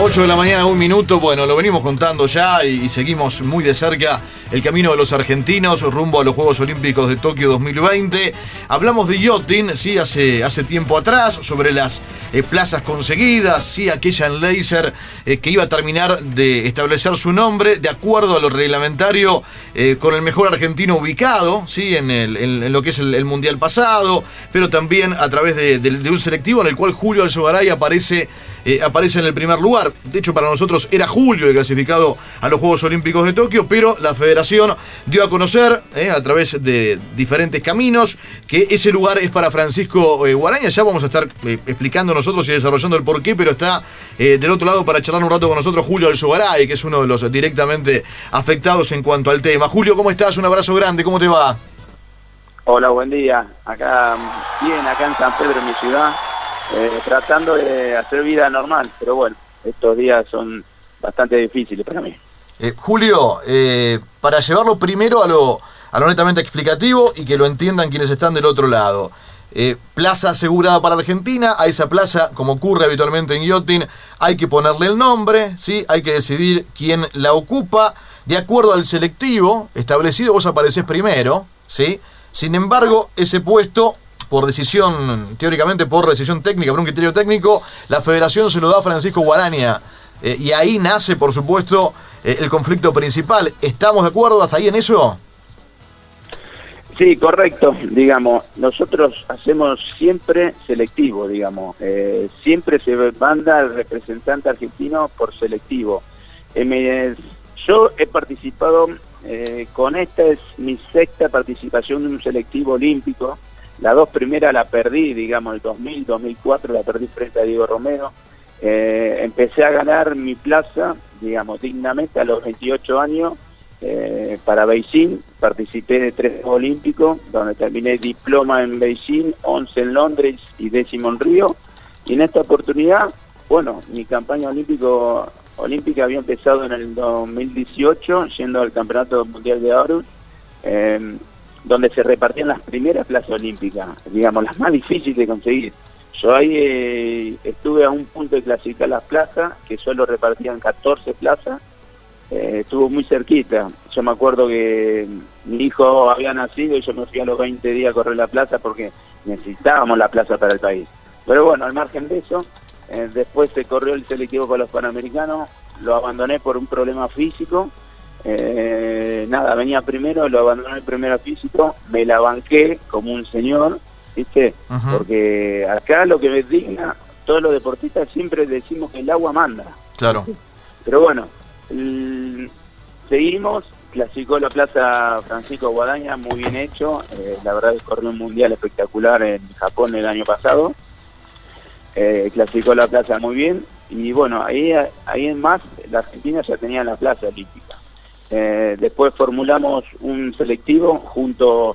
8 de la mañana, un minuto. Bueno, lo venimos contando ya y, seguimos muy de cerca el camino de los argentinos rumbo a los Juegos Olímpicos de Tokio 2020. Hablamos de yachting, sí, hace, hace tiempo atrás, sobre las eh, plazas conseguidas, sí, aquella en Laser eh, que iba a terminar de establecer su nombre de acuerdo a lo reglamentario eh, con el mejor argentino ubicado, sí, en, el, lo que es el, Mundial pasado, pero también a través de, un selectivo en el cual Julio Alzogaray aparece, aparece en el primer lugar. De hecho, para nosotros era Julio el clasificado a los Juegos Olímpicos de Tokio, pero la federación dio a conocer eh, a través de diferentes caminos que ese lugar es para Francisco eh, Guaraña. Ya vamos a estar eh, explicando nosotros y desarrollando el porqué, pero está del otro lado para charlar un rato con nosotros Julio Alzogaray, que es uno de los directamente afectados en cuanto al tema. Julio, ¿cómo estás? Un abrazo grande, ¿cómo te va? Hola, buen día. Acá, bien, acá en San Pedro, en mi ciudad, tratando de hacer vida normal, pero bueno, estos días son bastante difíciles para mí. Eh, Julio, eh, para llevarlo primero a lo, a lo netamente explicativo y que lo entiendan quienes están del otro lado. Eh, plaza asegurada para Argentina, a esa plaza, como ocurre habitualmente en yachting, hay que ponerle el nombre, ¿sí? hay que decidir quién la ocupa, de acuerdo al selectivo establecido, vos apareces primero, ¿sí? sin embargo, ese puesto por decisión, teóricamente por decisión técnica, por un criterio técnico, la federación se lo da a Francisco Guaraña. Eh, y ahí nace, por supuesto, eh, el conflicto principal. ¿Estamos de acuerdo hasta ahí en eso? Sí, correcto. Digamos, nosotros hacemos siempre selectivo, digamos. Eh, siempre se manda al representante argentino por selectivo. yo he participado, con esta es mi sexta participación en un selectivo olímpico. Las dos primeras la perdí, digamos, el 2000, 2004 la perdí frente a Diego Romero. Eh, empecé a ganar mi plaza, digamos, dignamente a los 28 años eh, para Beijing. Participé de tres Olímpicos, donde terminé diploma en Beijing, 11 en Londres y décimo en Río. Y en esta oportunidad, bueno, mi campaña olímpico, olímpica había empezado en el 2018, yendo al Campeonato Mundial de Oro. Eh, donde se repartían las primeras plazas olímpicas, digamos, las más difíciles de conseguir. Yo ahí eh, estuve a un punto de clasificar las plazas, que solo repartían 14 plazas, eh, estuvo muy cerquita. Yo me acuerdo que mi hijo había nacido y yo me fui a los 20 días a correr la plaza porque necesitábamos la plaza para el país. Pero bueno, al margen de eso, eh, después se corrió el selectivo para los Panamericanos, lo abandoné por un problema físico eh, nada, venía primero, lo abandoné el primer físico, me la banqué como un señor, ¿viste? Porque acá lo que me digna, todos los deportistas siempre decimos que el agua manda. Claro. Pero bueno, seguimos, clasificó la plaza Francisco Guadaña, muy bien hecho, eh, la verdad es que corrió un mundial espectacular en Japón el año pasado, eh, clasificó la plaza muy bien, y bueno, ahí, ahí en más, la Argentina ya tenía la plaza olímpica. Eh, después formulamos un selectivo junto,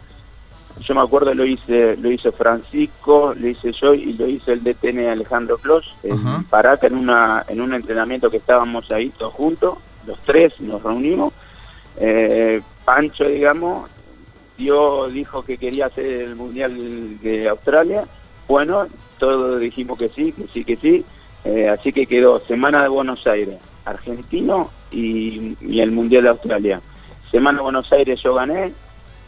yo me acuerdo lo hice, lo hizo Francisco, lo hice yo y lo hice el DTN Alejandro Clos en Paraca en una en un entrenamiento que estábamos ahí todos juntos, los tres nos reunimos. Eh, Pancho, digamos, dio, dijo que quería hacer el Mundial de Australia. Bueno, todos dijimos que sí, que sí, que sí. Eh, así que quedó Semana de Buenos Aires, argentino y, el Mundial de Australia. Semana Buenos Aires yo gané,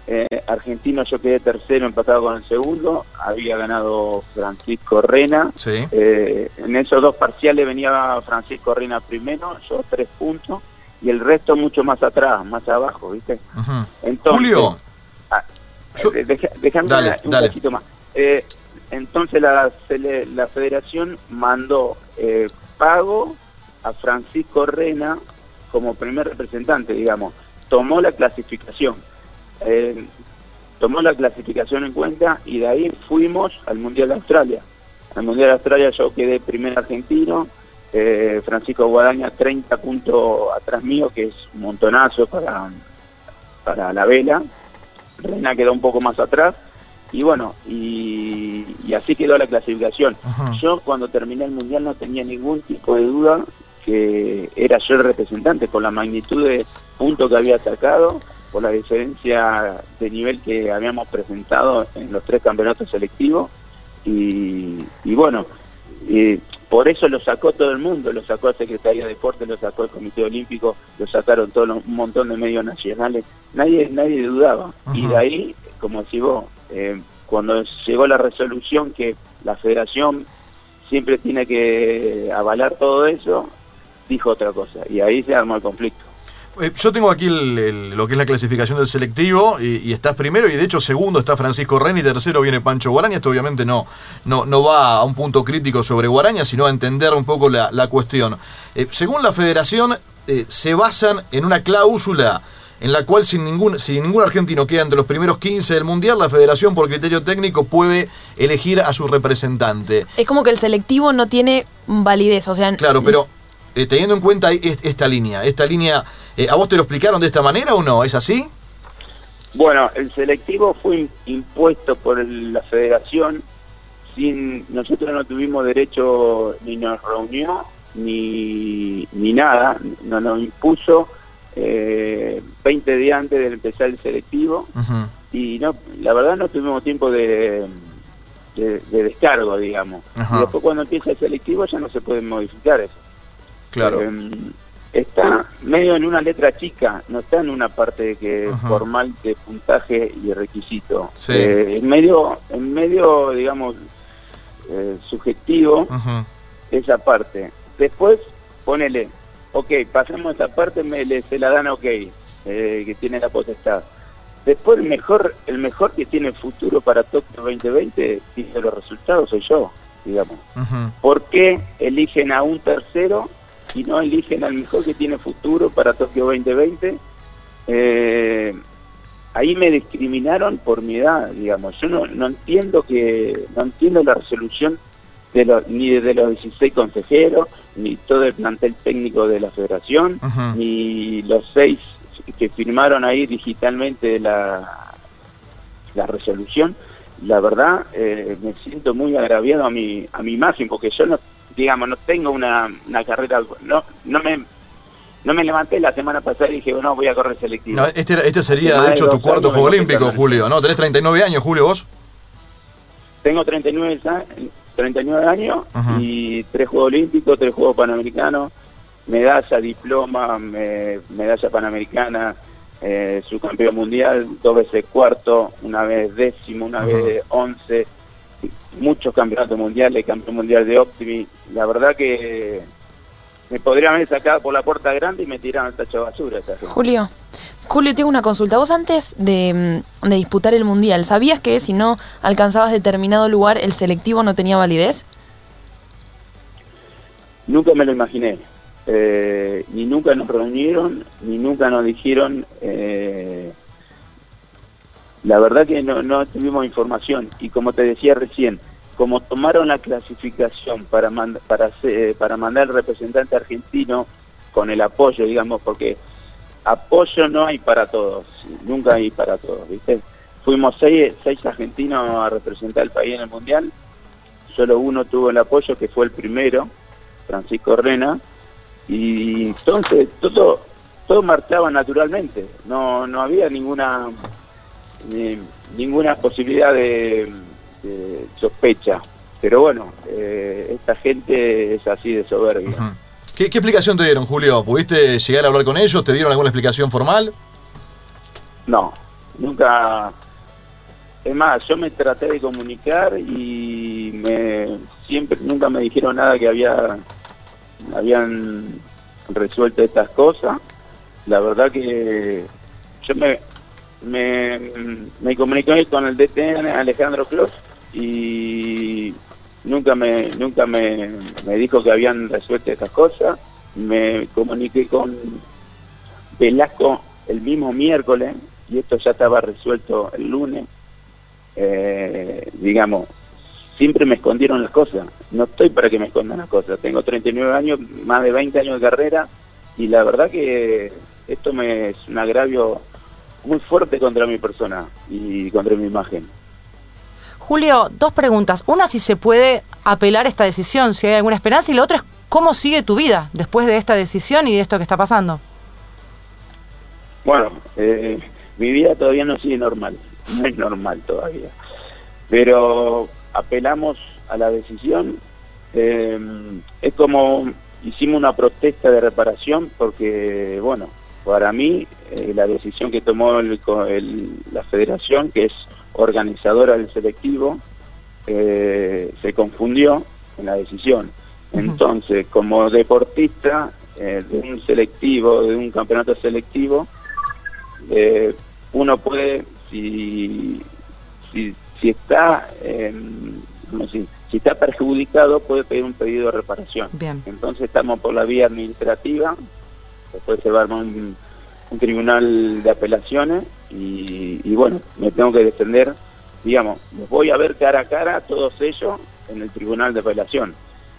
eh, argentino yo quedé tercero empatado con el segundo, había ganado Francisco Rena. Eh, en esos dos parciales venía Francisco Rena primero, yo tres puntos, y el resto mucho más atrás, más abajo, ¿viste? Entonces, Julio. Ah, déjame un poquito más. Eh, entonces la, la federación mandó pago a Francisco Rena como primer representante, digamos, tomó la clasificación, eh, tomó la clasificación en cuenta y de ahí fuimos al Mundial de Australia. Al Mundial de Australia yo quedé primer argentino, eh, Francisco Guadaña 30 puntos atrás mío, que es un montonazo para, para la vela. Rena quedó un poco más atrás. Y bueno, y, así quedó la clasificación. Yo cuando terminé el Mundial no tenía ningún tipo de duda que era yo el representante por la magnitud de puntos que había sacado, por la diferencia de nivel que habíamos presentado en los tres campeonatos selectivos. Y, bueno, y por eso lo sacó todo el mundo, lo sacó el Secretaría de Deportes, lo sacó el Comité Olímpico, lo sacaron todos un montón de medios nacionales, nadie nadie dudaba. Y de ahí, como decís vos, eh, cuando llegó la resolución que la federación siempre tiene que avalar todo eso, dijo otra cosa. Y ahí se armó el conflicto. Eh, yo tengo aquí lo que es la clasificación del selectivo y, estás primero y de hecho segundo está Francisco Ren y tercero viene Pancho Guaraña. Esto obviamente no, no, no va a un punto crítico sobre Guaraña, sino a entender un poco la, cuestión. Eh, según la federación, eh, se basan en una cláusula en la cual sin ningún, si ningún argentino queda entre los primeros 15 del Mundial, la federación por criterio técnico puede elegir a su representante. Es como que el selectivo no tiene validez, o sea... Claro, pero teniendo en cuenta esta línea, esta línea eh, ¿A vos te lo explicaron de esta manera o no? ¿Es así? Bueno, el selectivo fue impuesto por la federación sin nosotros no tuvimos derecho ni nos reunió ni, ni nada, no nos impuso eh, 20 días antes de empezar el selectivo y no la verdad no tuvimos tiempo de, de, descargo, digamos. Y después cuando empieza el selectivo ya no se puede modificar eso. Claro. Em, está medio en una letra chica, no está en una parte que formal de puntaje y requisito. Eh, en medio, en medio, digamos, eh, subjetivo esa parte. Después, ponele, ok, pasamos esa parte, me, le, se la dan ok, eh, que tiene la potestad. Después el mejor, el mejor que tiene futuro para Tokio 2020, dice los resultados, soy yo, digamos. ¿Por qué eligen a un tercero y no eligen al mejor que tiene futuro para Tokio 2020. Eh, ahí me discriminaron por mi edad, digamos. Yo no, no entiendo que no entiendo la resolución de ni de los 16 consejeros, ni todo el plantel técnico de la federación, ni los seis que firmaron ahí digitalmente la, la resolución. La verdad, eh, me siento muy agraviado a mi, a mi imagen, porque yo no digamos, no tengo una, una carrera, no, no me no me levanté la semana pasada y dije, bueno, voy a correr selectivo. No, este, este sería, de hecho, tu cuarto Juego Olímpico, Julio, ¿no? ¿Tenés 39 años, Julio, vos? Tengo 39, 39 años y tres Juegos Olímpicos, tres Juegos Panamericanos, medalla, diploma, medalla panamericana, eh, subcampeón mundial, dos veces cuarto, una vez décimo, una vez once, muchos campeonatos mundiales, campeón mundial de Optimi. La verdad que me podrían haber sacado por la puerta grande y me tiraron al tacho de basura. Julio, Julio, tengo una consulta. Vos antes de, mm, de, disputar el mundial, ¿sabías que si no alcanzabas determinado lugar, el selectivo no tenía validez? Nunca me lo imaginé. Eh, ni nunca nos reunieron, ni nunca nos dijeron. Eh, la verdad que no, no tuvimos información. Y como te decía recién, como tomaron la clasificación para, para, para mandar al representante argentino con el apoyo, digamos, porque apoyo no hay para todos, nunca hay para todos, ¿viste? Fuimos seis, seis argentinos a representar al país en el Mundial, solo uno tuvo el apoyo, que fue el primero, Francisco Rena, y entonces todo, todo marchaba naturalmente, no, no había ninguna ninguna posibilidad de, sospecha. Pero bueno, eh, esta gente es así de soberbia. ¿Qué, explicación te dieron, Julio? ¿Pudiste llegar a hablar con ellos? ¿Te dieron alguna explicación formal? No, nunca. Es más, yo me traté de comunicar y me siempre nunca me dijeron nada que había habían resuelto estas cosas. La verdad que yo me me, me comuniqué con el DTN Alejandro Clos y nunca me nunca me, dijo que habían resuelto esas cosas. Me comuniqué con Velasco el mismo miércoles y esto ya estaba resuelto el lunes. Eh, digamos, siempre me escondieron las cosas. No estoy para que me escondan las cosas. Tengo 39 años, más de 20 años de carrera y la verdad que esto me es un agravio muy fuerte contra mi persona y contra mi imagen. Julio, dos preguntas. Una, si se puede apelar esta decisión, si hay alguna esperanza, y la otra es cómo sigue tu vida después de esta decisión y de esto que está pasando. Bueno, eh, mi vida todavía no sigue normal, no es normal todavía. Pero apelamos a la decisión, Eh, es como hicimos una protesta de reparación porque, bueno, para mí eh, la decisión que tomó la federación, que es organizadora del selectivo, eh, se confundió en la decisión. Entonces, como deportista de un selectivo, de un campeonato selectivo, uno puede, si, si, si está... si, si está perjudicado puede pedir un pedido de reparación. Bien. Entonces estamos por la vía administrativa, después se va a armar un, tribunal de apelaciones y, bueno, me tengo que defender, digamos, voy a ver cara a cara todos ellos en el tribunal de apelación.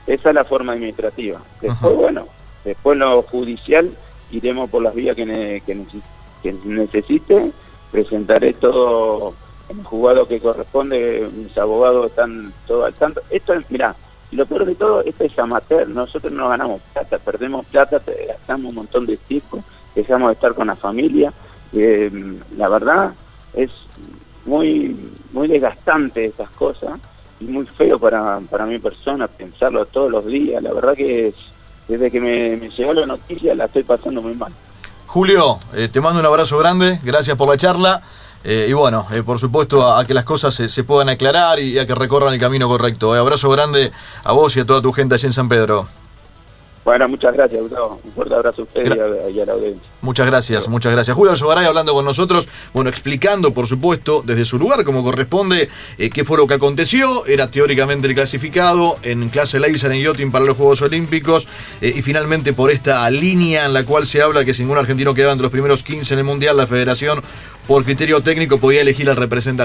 Esa es la forma administrativa. Después, bueno, después lo judicial iremos por las vías que, que necesite, presentaré todo en el juzgado que corresponde, mis abogados están todo al tanto. Esto es, mirá, y lo peor de todo, esto es amateur, nosotros no ganamos plata, perdemos plata, gastamos un montón de tiempo, dejamos de estar con la familia. Eh, la verdad es muy, muy desgastante estas cosas y muy feo para, para mi persona pensarlo todos los días. La verdad que es, desde que me, llegó la noticia la estoy pasando muy mal. Julio, eh, te mando un abrazo grande, gracias por la charla. Eh, y bueno, eh, por supuesto, a, que las cosas se, puedan aclarar y a que recorran el camino correcto. Eh, abrazo grande a vos y a toda tu gente allí en San Pedro. Bueno, muchas gracias, Gustavo. Un fuerte abrazo a usted y, a, la audiencia. Muchas gracias, muchas gracias. Julio Sogaray hablando con nosotros, bueno, explicando, por supuesto, desde su lugar, como corresponde, qué fue lo que aconteció. Era teóricamente el clasificado en clase laser en yachting para los Juegos Olímpicos. y finalmente, por esta línea en la cual se habla que si ningún argentino quedaba entre los primeros 15 en el Mundial, la federación por criterio técnico podía elegir al representante.